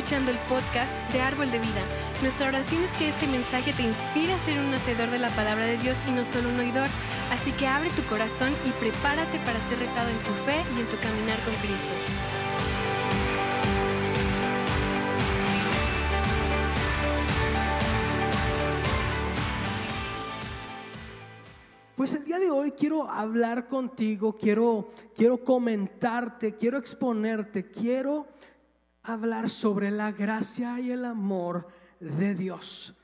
escuchando el podcast de Árbol de Vida. Nuestra oración es que este mensaje te inspire a ser un hacedor de la palabra de Dios y no solo un oidor. Así que abre tu corazón y prepárate para ser retado en tu fe y en tu caminar con Cristo. Pues el día de hoy quiero hablar contigo, quiero, quiero comentarte, quiero exponerte, quiero hablar sobre la gracia y el amor de Dios.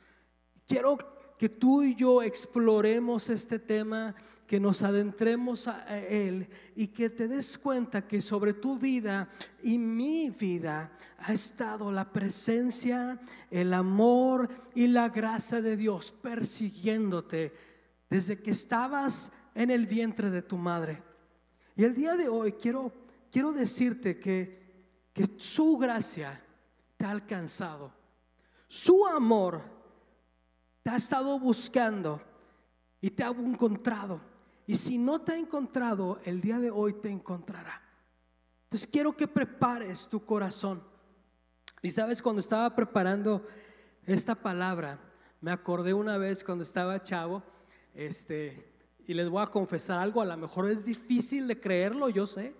Quiero que tú y yo exploremos este tema, que nos adentremos a él y que te des cuenta que sobre tu vida y mi vida ha estado la presencia, el amor y la gracia de Dios persiguiéndote desde que estabas en el vientre de tu madre. Y el día de hoy quiero, quiero decirte que, que su gracia te ha alcanzado. Su amor te ha estado buscando y te ha encontrado. Y si no te ha encontrado, el día de hoy te encontrará. Entonces quiero que prepares tu corazón. Y sabes, cuando estaba preparando esta palabra, me acordé una vez cuando estaba chavo este, y les voy a confesar algo, a lo mejor es difícil de creerlo, yo sé,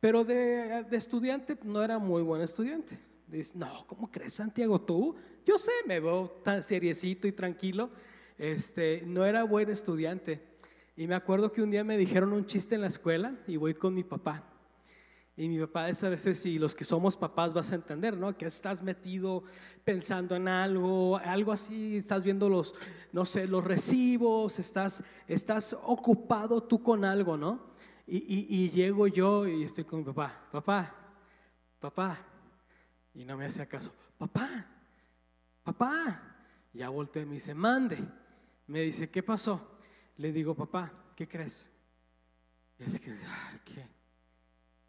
pero de, estudiante no era muy buen estudiante. Dice, no, ¿cómo crees, Santiago? Tú, yo sé, me veo tan seriecito y tranquilo. Este, no era buen estudiante. Y me acuerdo que un día me dijeron un chiste en la escuela y voy con mi papá. Y mi papá a veces, si los que somos papás vas a entender, ¿no? Que estás metido pensando en algo, algo así, estás viendo los, no sé, los recibos, estás, estás ocupado tú con algo, ¿no? Y, llego yo y estoy con mi papá, papá, papá, y no me hace caso, papá, papá. Ya volteé y me dice, mande. Me dice, ¿qué pasó? Le digo, papá, ¿qué crees? Y es que, ¿qué?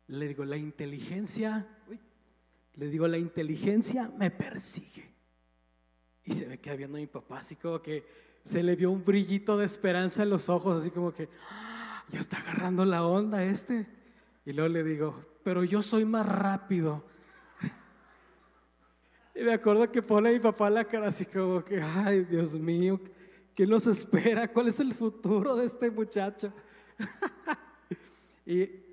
Le digo, la inteligencia, le digo, la inteligencia me persigue. Y se me queda viendo mi papá, así como que se le vio un brillito de esperanza en los ojos, así como que ah, ya está agarrando la onda este. Y luego le digo, pero yo soy más rápido. Y me acuerdo que pone a mi papá la cara así como que, ay Dios mío, ¿qué nos espera? ¿Cuál es el futuro de este muchacho? y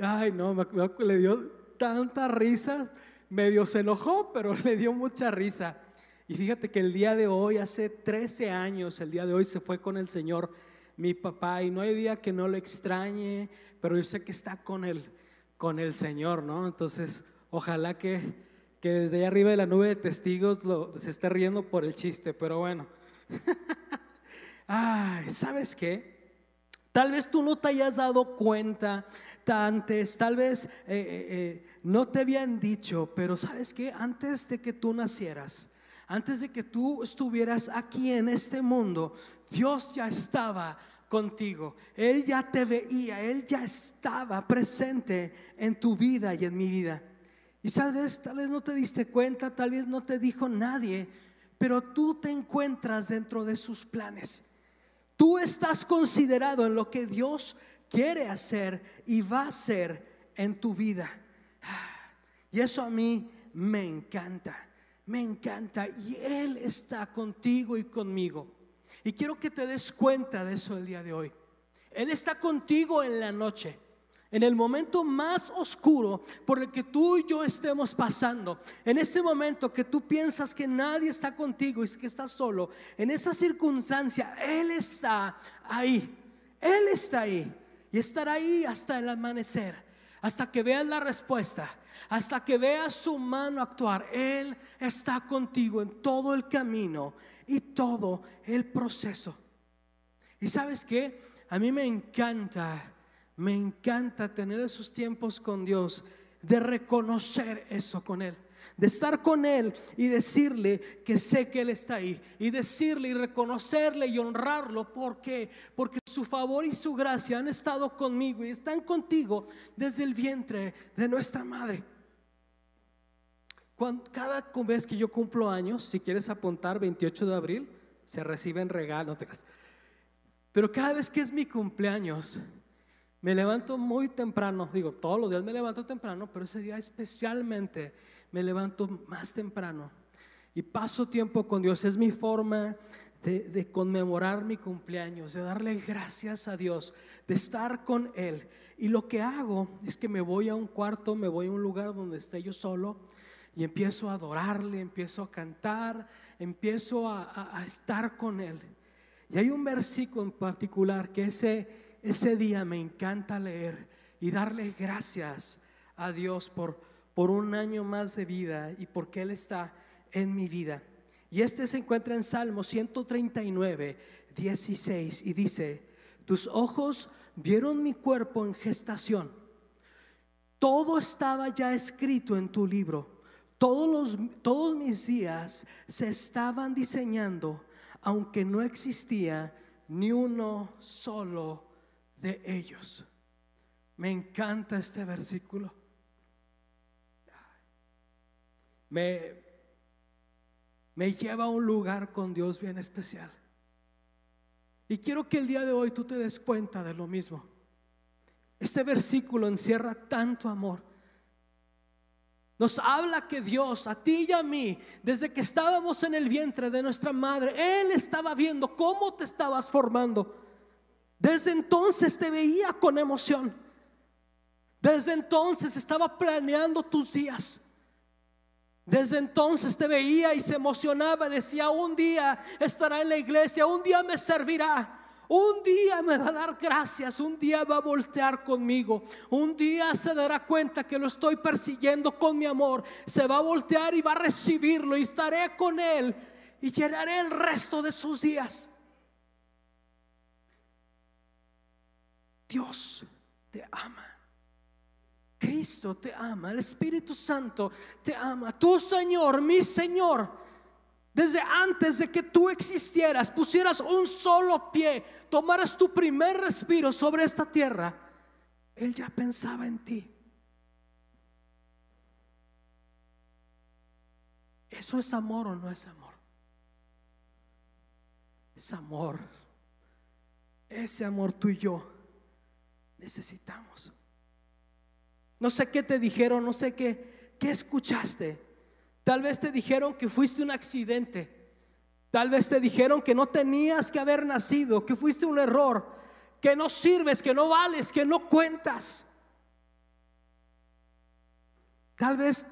Ay, no, le dio tanta risa, medio se enojó, pero le dio mucha risa. Y fíjate que el día de hoy, hace 13 años, el día de hoy se fue con el Señor mi papá y no hay día que no lo extrañe, pero yo sé que está con el, con el Señor, ¿no? Entonces, ojalá que, que desde allá arriba de la nube de testigos se esté riendo por el chiste, pero bueno. Ay, ¿sabes qué? Tal vez tú no te hayas dado cuenta antes, tal vez eh, eh, eh, no te habían dicho, pero sabes que antes de que tú nacieras, antes de que tú estuvieras aquí en este mundo, Dios ya estaba contigo. Él ya te veía, Él ya estaba presente en tu vida y en mi vida. Y sabes, tal vez no te diste cuenta, tal vez no te dijo nadie, pero tú te encuentras dentro de sus planes. Tú estás considerado en lo que Dios quiere hacer y va a hacer en tu vida. Y eso a mí me encanta, me encanta. Y Él está contigo y conmigo. Y quiero que te des cuenta de eso el día de hoy. Él está contigo en la noche en el momento más oscuro por el que tú y yo estemos pasando, en ese momento que tú piensas que nadie está contigo y que estás solo, en esa circunstancia, Él está ahí, Él está ahí y estará ahí hasta el amanecer, hasta que veas la respuesta, hasta que veas su mano actuar. Él está contigo en todo el camino y todo el proceso. ¿Y sabes qué? A mí me encanta me encanta tener esos tiempos con Dios, de reconocer eso con Él, de estar con Él y decirle que sé que Él está ahí, y decirle y reconocerle y honrarlo. ¿Por qué? Porque su favor y su gracia han estado conmigo y están contigo desde el vientre de nuestra madre. cada vez que yo cumplo años, si quieres apuntar 28 de abril, se reciben regalos. Pero cada vez que es mi cumpleaños, Me levanto muy temprano, digo, todos los días me levanto temprano, pero ese día especialmente me levanto más temprano y paso tiempo con Dios. Es mi forma de, conmemorar mi cumpleaños, de darle gracias a Dios, de estar con Él. Y lo que hago es que me voy a un cuarto, me voy a un lugar donde esté yo solo y empiezo a adorarle, empiezo a cantar, empiezo a, a estar con Él. Y hay un versículo en particular que ese ese día me encanta leer y darle gracias a Dios por, por un año más de vida y porque Él está en mi vida. Y este se encuentra en Salmo 139, 16 y dice, tus ojos vieron mi cuerpo en gestación. Todo estaba ya escrito en tu libro. Todos, los, todos mis días se estaban diseñando, aunque no existía ni uno solo de ellos. Me encanta este versículo. Me, lleva a un lugar con Dios bien especial. Y quiero que el día de hoy tú te des cuenta de lo mismo. Este versículo encierra tanto amor. Nos habla que Dios, a ti y a mí, desde que estábamos en el vientre de nuestra madre, Él estaba viendo cómo te estabas formando. Desde entonces te veía con emoción. Desde entonces estaba planeando tus días. Desde entonces te veía y se emocionaba. Decía, un día estará en la iglesia, un día me servirá. Un día me va a dar gracias, un día va a voltear conmigo, un día se dará cuenta que lo estoy persiguiendo con mi amor, se va a voltear y va a recibirlo y estaré con él y llenaré el resto de sus días. Dios te ama. Cristo te ama, el Espíritu Santo te ama. Tu Señor, mi Señor, desde antes de que tú existieras, pusieras un solo pie, tomaras tu primer respiro sobre esta tierra, Él ya pensaba en ti. ¿Eso es amor o no es amor? Es amor. Ese amor tú y yo necesitamos. No sé qué te dijeron, no sé qué, qué escuchaste. Tal vez te dijeron que fuiste un accidente. Tal vez te dijeron que no tenías que haber nacido, que fuiste un error, que no sirves, que no vales, que no cuentas. Tal vez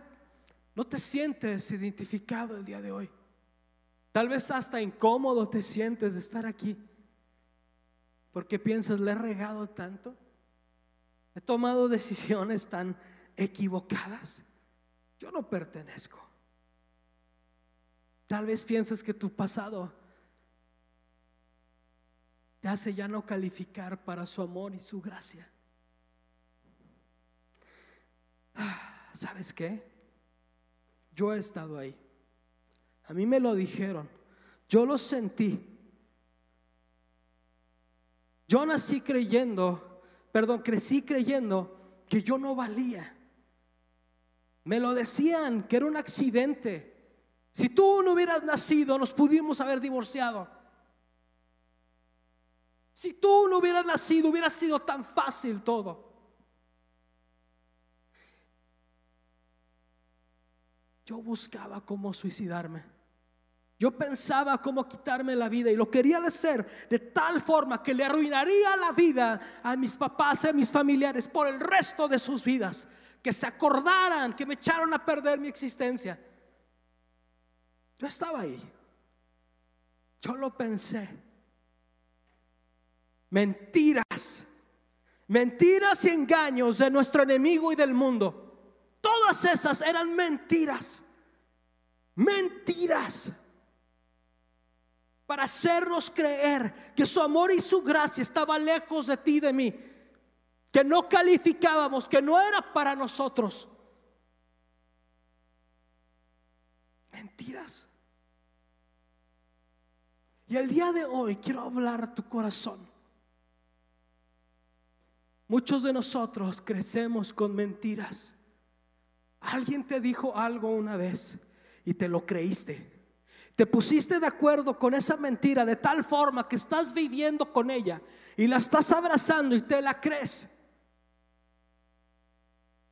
no te sientes identificado el día de hoy. Tal vez hasta incómodo te sientes de estar aquí. Porque piensas, le he regado tanto. He tomado decisiones tan equivocadas. Yo no pertenezco. Tal vez piensas que tu pasado te hace ya no calificar para su amor y su gracia. Ah, ¿Sabes qué? Yo he estado ahí. A mí me lo dijeron. Yo lo sentí. Yo nací creyendo perdón, crecí creyendo que yo no valía. Me lo decían, que era un accidente. Si tú no hubieras nacido, nos pudimos haber divorciado. Si tú no hubieras nacido, hubiera sido tan fácil todo. Yo buscaba cómo suicidarme. Yo pensaba cómo quitarme la vida y lo quería hacer de tal forma que le arruinaría la vida a mis papás y a mis familiares por el resto de sus vidas. Que se acordaran, que me echaron a perder mi existencia. Yo estaba ahí. Yo lo pensé. Mentiras. Mentiras y engaños de nuestro enemigo y del mundo. Todas esas eran mentiras. Mentiras para hacernos creer que su amor y su gracia estaba lejos de ti y de mí, que no calificábamos, que no era para nosotros. Mentiras. Y el día de hoy quiero hablar a tu corazón. Muchos de nosotros crecemos con mentiras. Alguien te dijo algo una vez y te lo creíste. Te pusiste de acuerdo con esa mentira de tal forma que estás viviendo con ella y la estás abrazando y te la crees.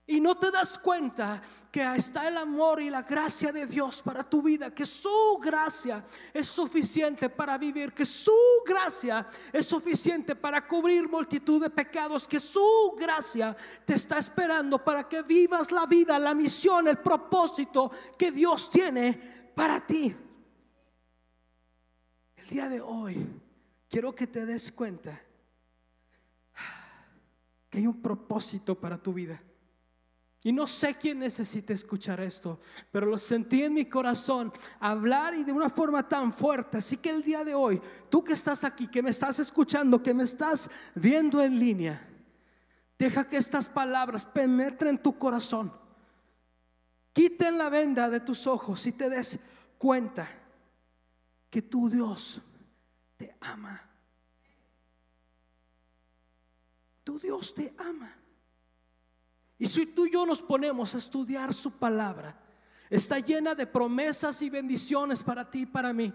Y no te das cuenta que está el amor y la gracia de Dios para tu vida, que su gracia es suficiente para vivir, que su gracia es suficiente para cubrir multitud de pecados, que su gracia te está esperando para que vivas la vida, la misión, el propósito que Dios tiene para ti. El día de hoy quiero que te des cuenta que hay un propósito para tu vida. Y no sé quién necesita escuchar esto, pero lo sentí en mi corazón hablar y de una forma tan fuerte. Así que el día de hoy, tú que estás aquí, que me estás escuchando, que me estás viendo en línea, deja que estas palabras penetren tu corazón. Quiten la venda de tus ojos y te des cuenta que tu Dios te ama. Tu Dios te ama. Y si tú y yo nos ponemos a estudiar su palabra, está llena de promesas y bendiciones para ti y para mí.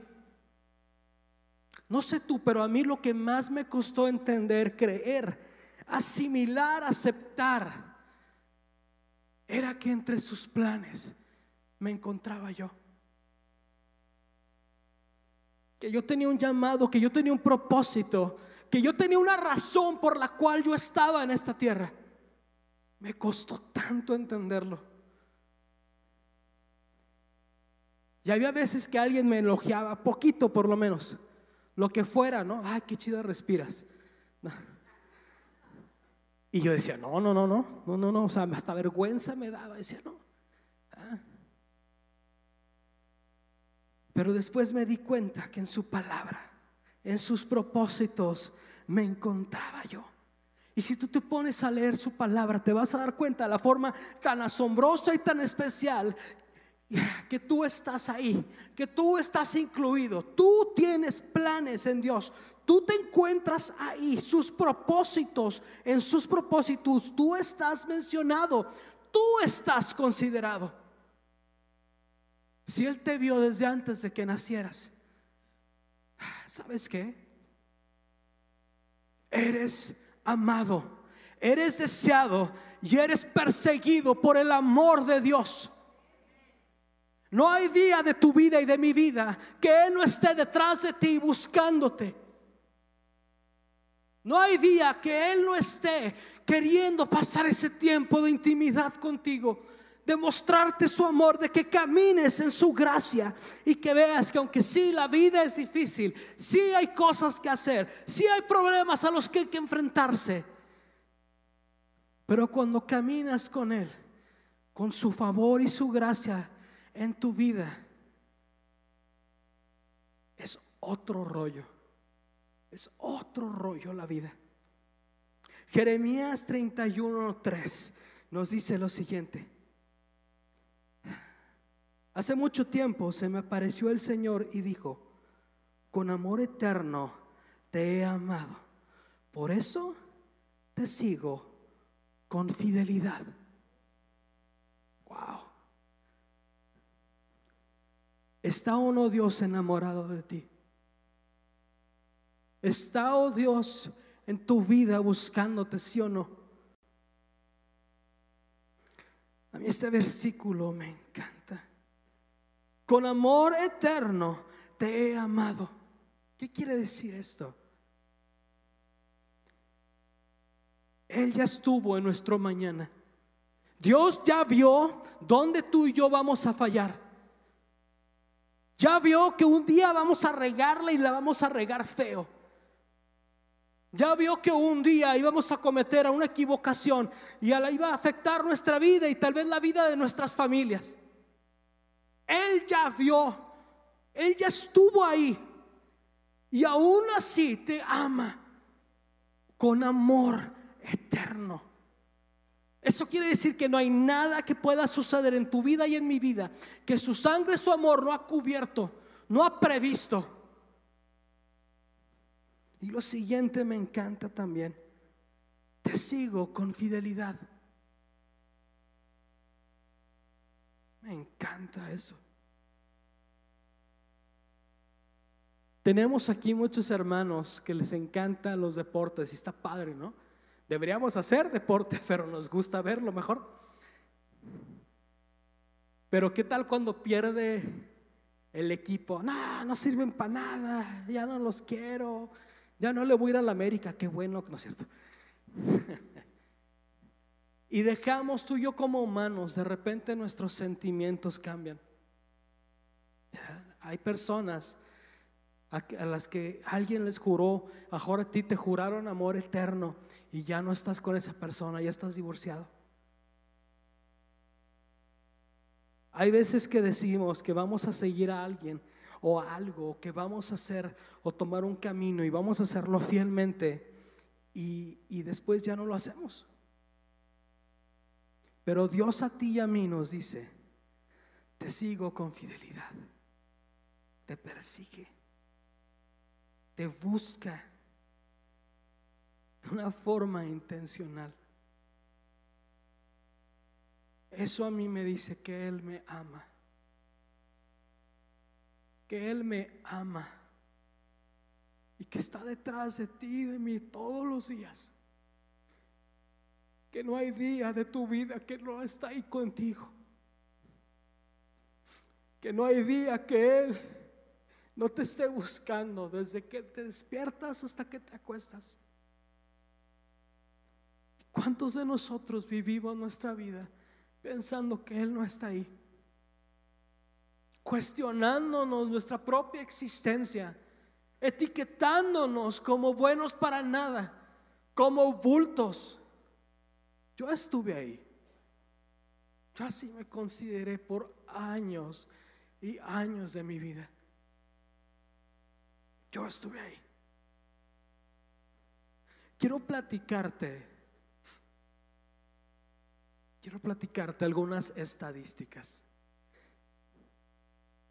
No sé tú, pero a mí lo que más me costó entender, creer, asimilar, aceptar, era que entre sus planes me encontraba yo. Que yo tenía un llamado, que yo tenía un propósito, que yo tenía una razón por la cual yo estaba en esta tierra. Me costó tanto entenderlo. Y había veces que alguien me elogiaba, poquito por lo menos, lo que fuera, ¿no? Ay, qué chido respiras. Y yo decía, no, no, no, no, no, no, no, o sea, hasta vergüenza me daba, decía, no. Pero después me di cuenta que en su palabra, en sus propósitos, me encontraba yo. Y si tú te pones a leer su palabra, te vas a dar cuenta de la forma tan asombrosa y tan especial que tú estás ahí, que tú estás incluido, tú tienes planes en Dios, tú te encuentras ahí, sus propósitos, en sus propósitos, tú estás mencionado, tú estás considerado. Si Él te vio desde antes de que nacieras, ¿sabes qué? Eres amado, eres deseado y eres perseguido por el amor de Dios. No hay día de tu vida y de mi vida que Él no esté detrás de ti buscándote. No hay día que Él no esté queriendo pasar ese tiempo de intimidad contigo, demostrarte su amor, de que camines en su gracia y que veas que aunque sí la vida es difícil, sí hay cosas que hacer, sí hay problemas a los que hay que enfrentarse, pero cuando caminas con Él, con su favor y su gracia en tu vida, es otro rollo, es otro rollo la vida. Jeremías 31:3 nos dice lo siguiente. Hace mucho tiempo se me apareció el Señor y dijo, con amor eterno te he amado. Por eso te sigo con fidelidad. Wow. ¿Está o no Dios enamorado de ti? ¿Está o Dios en tu vida buscándote, sí o no? A mí este versículo me encanta con amor eterno te he amado. ¿Qué quiere decir esto? Él ya estuvo en nuestro mañana. Dios ya vio dónde tú y yo vamos a fallar. Ya vio que un día vamos a regarla y la vamos a regar feo. Ya vio que un día íbamos a cometer una equivocación y a la iba a afectar nuestra vida y tal vez la vida de nuestras familias. Él ya vio, Él ya estuvo ahí y aún así te ama con amor eterno. Eso quiere decir que no hay nada que pueda suceder en tu vida y en mi vida que su sangre, su amor no ha cubierto, no ha previsto. Y lo siguiente me encanta también. Te sigo con fidelidad. Me encanta eso. Tenemos aquí muchos hermanos que les encantan los deportes y está padre, ¿no? Deberíamos hacer deporte, pero nos gusta verlo mejor. Pero ¿qué tal cuando pierde el equipo? No, no sirven para nada, ya no los quiero, ya no le voy a ir a la América, qué bueno, ¿no es cierto? y dejamos tú y yo como humanos, de repente nuestros sentimientos cambian. Hay personas a las que alguien les juró, ahora a ti te juraron amor eterno y ya no estás con esa persona, ya estás divorciado. Hay veces que decimos que vamos a seguir a alguien o algo, que vamos a hacer o tomar un camino y vamos a hacerlo fielmente y, y después ya no lo hacemos. Pero Dios a ti y a mí nos dice, te sigo con fidelidad, te persigue, te busca de una forma intencional. Eso a mí me dice que Él me ama. Que Él me ama. Y que está detrás de ti y de mí todos los días. Que no hay día de tu vida que no está ahí contigo. Que no hay día que Él no te esté buscando desde que te despiertas hasta que te acuestas. ¿Cuántos de nosotros vivimos nuestra vida pensando que Él no está ahí. Cuestionándonos nuestra propia existencia, etiquetándonos como buenos para nada, como bultos. Yo estuve ahí. Yo así me consideré por años y años de mi vida. Yo estuve ahí. Quiero platicarte quiero platicarte algunas estadísticas.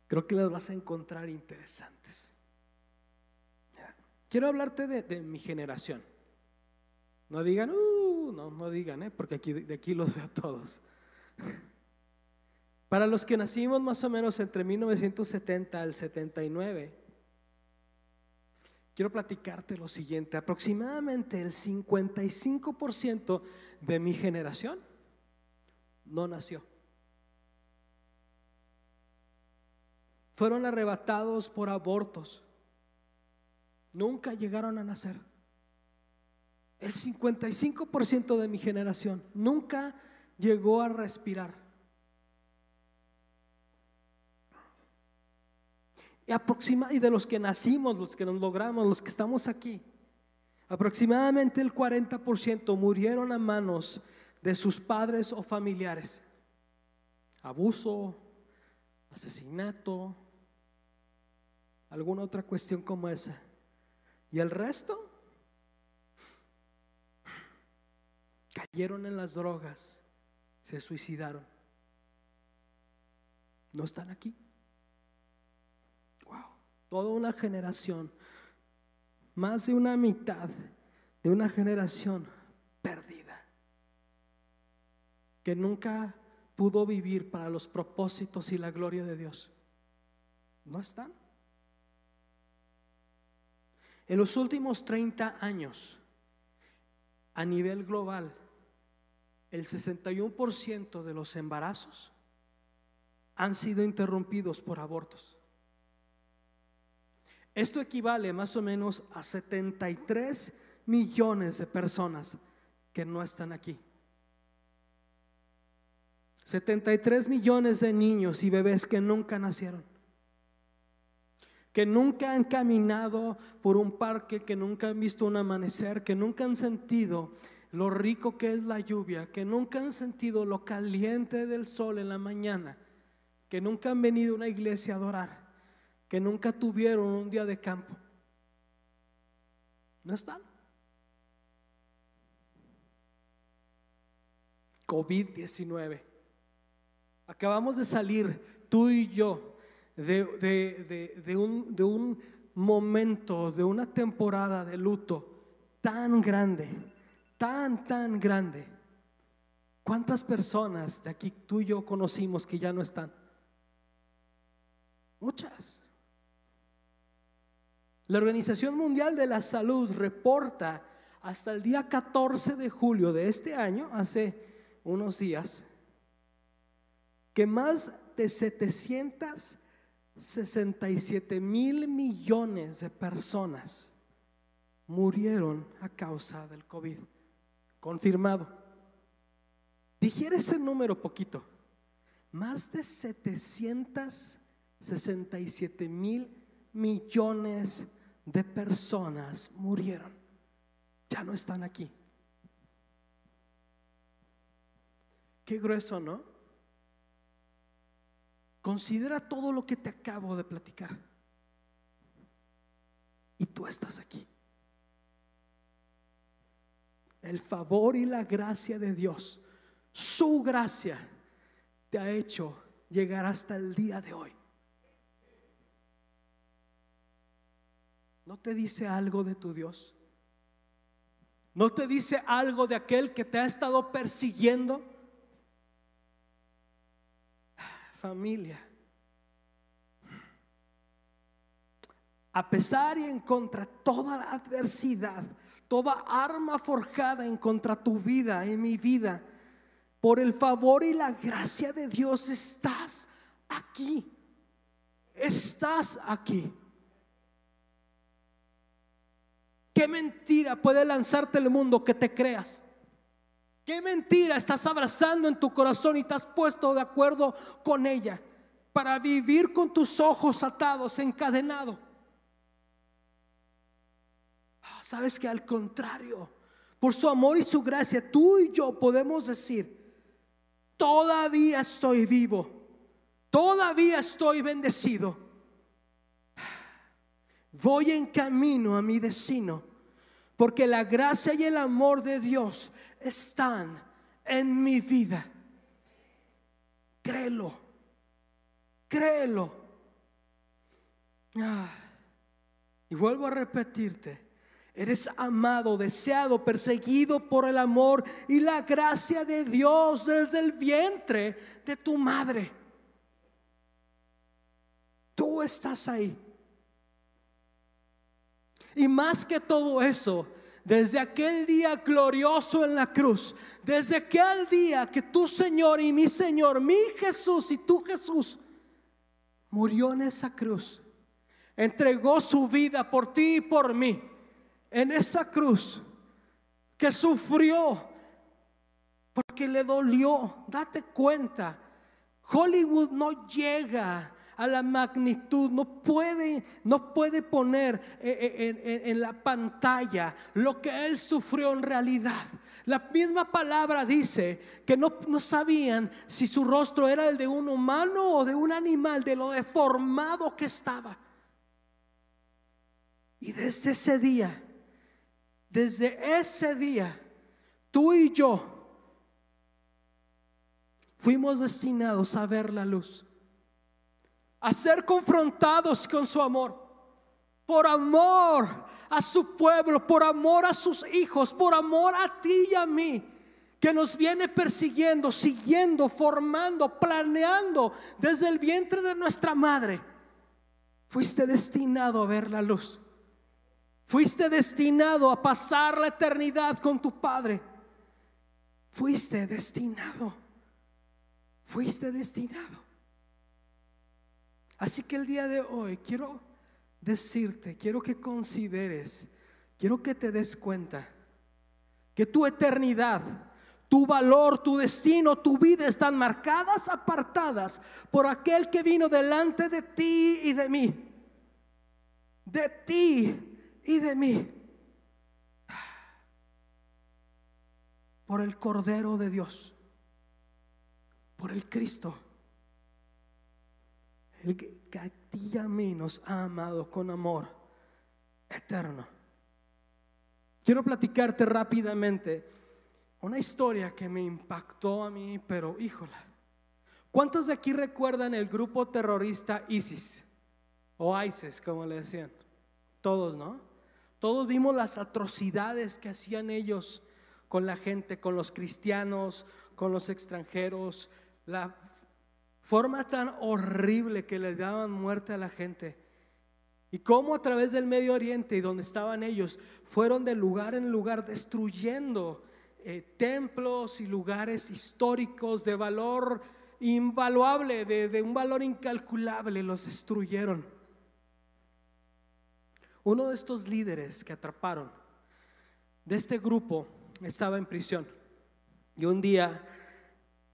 Creo que las vas a encontrar interesantes. Quiero hablarte de, mi generación. No digan, uh, no, no digan, ¿eh? porque aquí, de aquí los veo a todos. Para los que nacimos más o menos entre 1970 al 79, quiero platicarte lo siguiente. Aproximadamente el 55% de mi generación no nació. Fueron arrebatados por abortos. Nunca llegaron a nacer. El 55% de mi generación nunca llegó a respirar. Y, de los que nacimos, los que nos logramos, los que estamos aquí, aproximadamente el 40% murieron a manos de sus padres o familiares. Abuso, asesinato, alguna otra cuestión como esa. ¿Y el resto? Cayeron en las drogas, se suicidaron. No están aquí. Wow, toda una generación, más de una mitad de una generación perdida que nunca pudo vivir para los propósitos y la gloria de Dios. No están. En los últimos 30 años, a nivel global, el 61% de los embarazos han sido interrumpidos por abortos. Esto equivale más o menos a 73 millones de personas que no están aquí. 73 millones de niños y bebés que nunca nacieron, que nunca han caminado por un parque, que nunca han visto un amanecer, que nunca han sentido lo rico que es la lluvia, que nunca han sentido lo caliente del sol en la mañana, que nunca han venido a una iglesia a adorar, que nunca tuvieron un día de campo. No están. COVID-19. Acabamos de salir, tú y yo, de, un, de un momento, de una temporada de luto tan grande, tan, tan grande. ¿Cuántas personas de aquí tú y yo conocimos que ya no están? Muchas. La Organización Mundial de la Salud reporta hasta el día 14 de julio de este año, hace unos días, que más de 767 mil millones de personas murieron a causa del COVID. Confirmado. Digiere ese número poquito. Más de 767 mil millones de personas murieron. Ya no están aquí. Qué grueso, ¿no? Considera todo lo que te acabo de platicar. Y tú estás aquí. El favor y la gracia de Dios, su gracia, te ha hecho llegar hasta el día de hoy. ¿No te dice algo de tu Dios? ¿No te dice algo de aquel que te ha estado persiguiendo? familia. A pesar y en contra toda la adversidad, toda arma forjada en contra tu vida, en mi vida, por el favor y la gracia de Dios estás aquí. Estás aquí. ¿Qué mentira puede lanzarte el mundo que te creas? ¿Qué mentira estás abrazando en tu corazón y te has puesto de acuerdo con ella para vivir con tus ojos atados, encadenado? Sabes que al contrario, por su amor y su gracia, tú y yo podemos decir, todavía estoy vivo, todavía estoy bendecido. Voy en camino a mi destino, porque la gracia y el amor de Dios están en mi vida. Créelo, créelo. Ah, y vuelvo a repetirte, eres amado, deseado, perseguido por el amor y la gracia de Dios desde el vientre de tu madre. Tú estás ahí. Y más que todo eso, desde aquel día glorioso en la cruz, desde aquel día que tu Señor y mi Señor, mi Jesús y tu Jesús, murió en esa cruz, entregó su vida por ti y por mí, en esa cruz que sufrió porque le dolió, date cuenta, Hollywood no llega a la magnitud, no puede, no puede poner eh, eh, en, la pantalla lo que él sufrió en realidad. La misma palabra dice que no, no sabían si su rostro era el de un humano o de un animal, de lo deformado que estaba. Y desde ese día, desde ese día, tú y yo fuimos destinados a ver la luz a ser confrontados con su amor. Por amor a su pueblo, por amor a sus hijos, por amor a ti y a mí, que nos viene persiguiendo, siguiendo, formando, planeando desde el vientre de nuestra madre. Fuiste destinado a ver la luz. Fuiste destinado a pasar la eternidad con tu Padre. Fuiste destinado. Fuiste destinado. Así que el día de hoy quiero decirte, quiero que consideres, quiero que te des cuenta que tu eternidad, tu valor, tu destino, tu vida están marcadas, apartadas por aquel que vino delante de ti y de mí. De ti y de mí. Por el Cordero de Dios. Por el Cristo el que a ti y a mí nos ha amado con amor eterno. Quiero platicarte rápidamente una historia que me impactó a mí, pero híjola. ¿Cuántos de aquí recuerdan el grupo terrorista ISIS o ISIS, como le decían? Todos, ¿no? Todos vimos las atrocidades que hacían ellos con la gente, con los cristianos, con los extranjeros, la forma tan horrible que le daban muerte a la gente. Y cómo a través del Medio Oriente y donde estaban ellos, fueron de lugar en lugar destruyendo eh, templos y lugares históricos de valor invaluable, de, de un valor incalculable, los destruyeron. Uno de estos líderes que atraparon de este grupo estaba en prisión y un día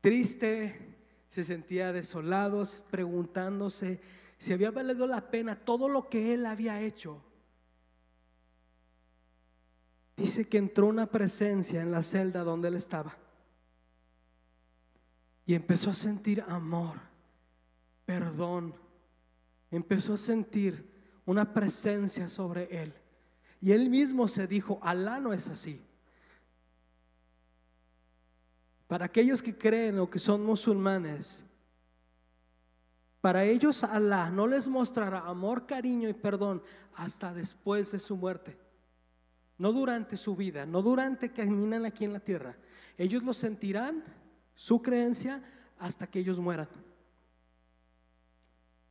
triste se sentía desolado preguntándose si había valido la pena todo lo que él había hecho. Dice que entró una presencia en la celda donde él estaba y empezó a sentir amor, perdón, empezó a sentir una presencia sobre él. Y él mismo se dijo, Alá no es así. Para aquellos que creen o que son musulmanes, para ellos Alá no les mostrará amor, cariño y perdón hasta después de su muerte. No durante su vida, no durante que caminan aquí en la tierra. Ellos lo sentirán, su creencia, hasta que ellos mueran.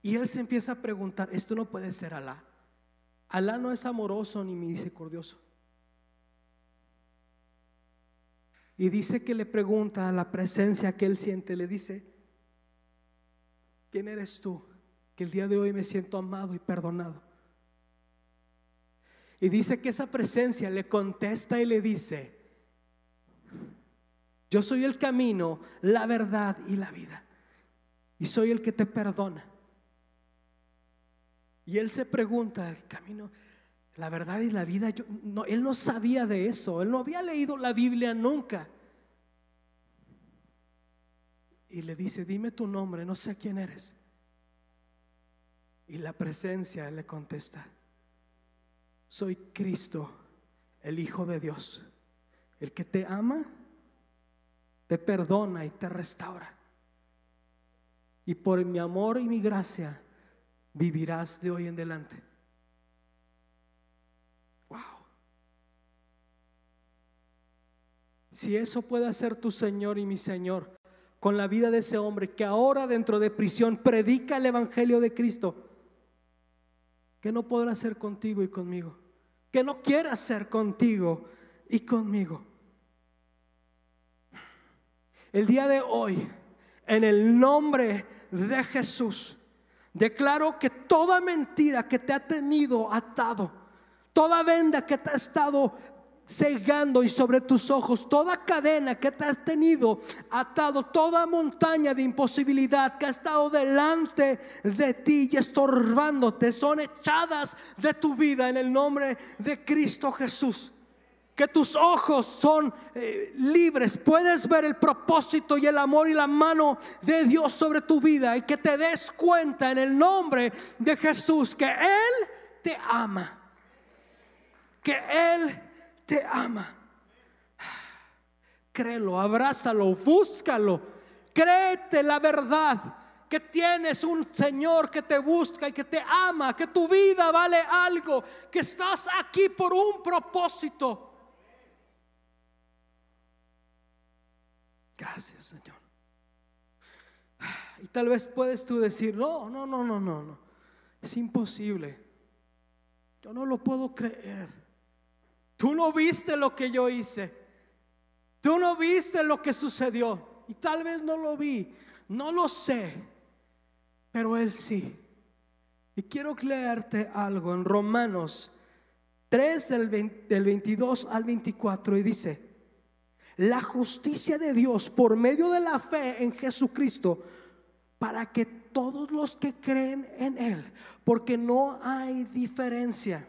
Y él se empieza a preguntar, esto no puede ser Alá. Alá no es amoroso ni misericordioso. Y dice que le pregunta a la presencia que él siente, le dice, ¿quién eres tú? Que el día de hoy me siento amado y perdonado. Y dice que esa presencia le contesta y le dice, yo soy el camino, la verdad y la vida. Y soy el que te perdona. Y él se pregunta, el camino, la verdad y la vida, no, él no sabía de eso, él no había leído la Biblia nunca. Y le dice, dime tu nombre, no sé quién eres. Y la presencia le contesta, soy Cristo, el Hijo de Dios, el que te ama, te perdona y te restaura. Y por mi amor y mi gracia, vivirás de hoy en adelante. Wow. Si eso puede ser tu Señor y mi Señor con la vida de ese hombre que ahora dentro de prisión predica el Evangelio de Cristo, que no podrá hacer contigo y conmigo, que no quiere hacer contigo y conmigo. El día de hoy, en el nombre de Jesús, Declaro que toda mentira que te ha tenido atado, toda venda que te ha estado cegando y sobre tus ojos, toda cadena que te has tenido atado, toda montaña de imposibilidad que ha estado delante de ti y estorbándote, son echadas de tu vida en el nombre de Cristo Jesús que tus ojos son eh, libres, puedes ver el propósito y el amor y la mano de Dios sobre tu vida y que te des cuenta en el nombre de Jesús que Él te ama, que Él te ama. Créelo, abrázalo, búscalo, créete la verdad que tienes un Señor que te busca y que te ama, que tu vida vale algo, que estás aquí por un propósito. Gracias, Señor. Y tal vez puedes tú decir, no, no, no, no, no, no. Es imposible. Yo no lo puedo creer. Tú no viste lo que yo hice. Tú no viste lo que sucedió. Y tal vez no lo vi. No lo sé. Pero Él sí. Y quiero leerte algo en Romanos 3 del, del 22 al 24. Y dice, la justicia de Dios por medio de la fe en Jesucristo para que todos los que creen en Él, porque no hay diferencia.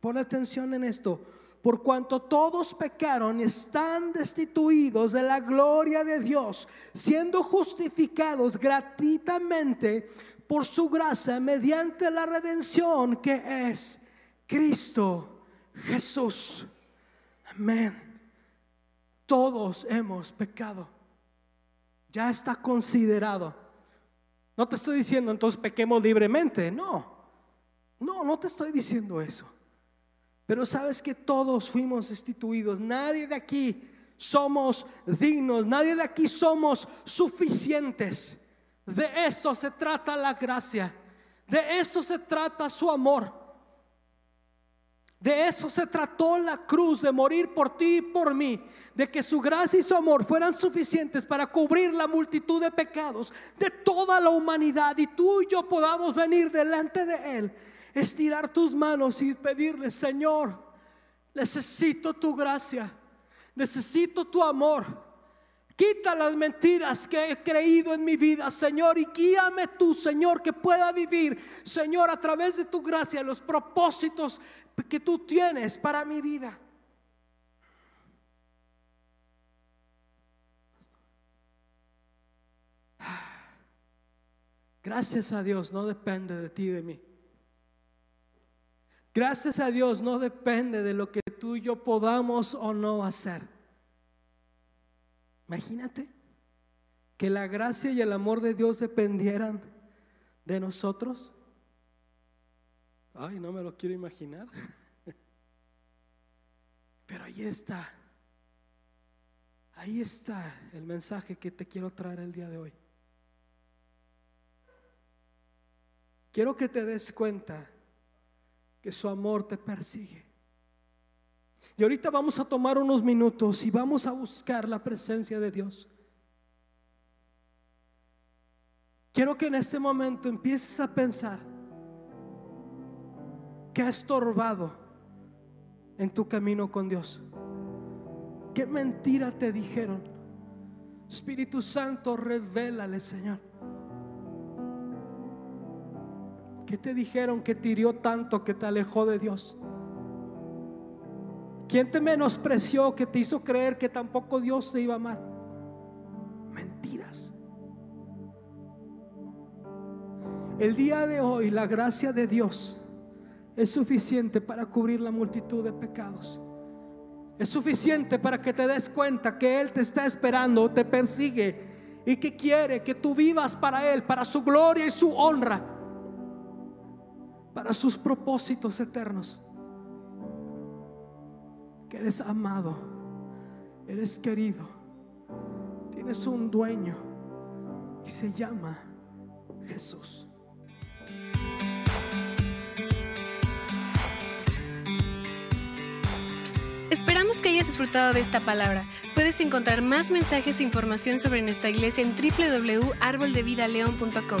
Pon atención en esto. Por cuanto todos pecaron están destituidos de la gloria de Dios, siendo justificados gratuitamente por su gracia mediante la redención que es Cristo Jesús. Amén. Todos hemos pecado. Ya está considerado. No te estoy diciendo entonces pequemos libremente. No. No, no te estoy diciendo eso. Pero sabes que todos fuimos destituidos. Nadie de aquí somos dignos. Nadie de aquí somos suficientes. De eso se trata la gracia. De eso se trata su amor. De eso se trató la cruz, de morir por ti y por mí, de que su gracia y su amor fueran suficientes para cubrir la multitud de pecados de toda la humanidad y tú y yo podamos venir delante de Él, estirar tus manos y pedirle, Señor, necesito tu gracia, necesito tu amor. Quita las mentiras que he creído en mi vida, Señor, y guíame tú, Señor, que pueda vivir, Señor, a través de tu gracia, los propósitos que tú tienes para mi vida. Gracias a Dios, no depende de ti de mí. Gracias a Dios, no depende de lo que tú y yo podamos o no hacer. Imagínate que la gracia y el amor de Dios dependieran de nosotros. Ay, no me lo quiero imaginar. Pero ahí está. Ahí está el mensaje que te quiero traer el día de hoy. Quiero que te des cuenta que su amor te persigue. Y ahorita vamos a tomar unos minutos y vamos a buscar la presencia de Dios. Quiero que en este momento empieces a pensar que ha estorbado en tu camino con Dios. ¿Qué mentira te dijeron? Espíritu Santo, revélale, Señor. ¿Qué te dijeron que te hirió tanto que te alejó de Dios? ¿Quién te menospreció que te hizo creer que tampoco Dios te iba a amar? Mentiras. El día de hoy la gracia de Dios es suficiente para cubrir la multitud de pecados. Es suficiente para que te des cuenta que Él te está esperando, te persigue y que quiere que tú vivas para Él, para su gloria y su honra, para sus propósitos eternos que eres amado, eres querido, tienes un dueño y se llama Jesús. Esperamos que hayas disfrutado de esta palabra. Puedes encontrar más mensajes e información sobre nuestra iglesia en www.arboldevidaleon.com.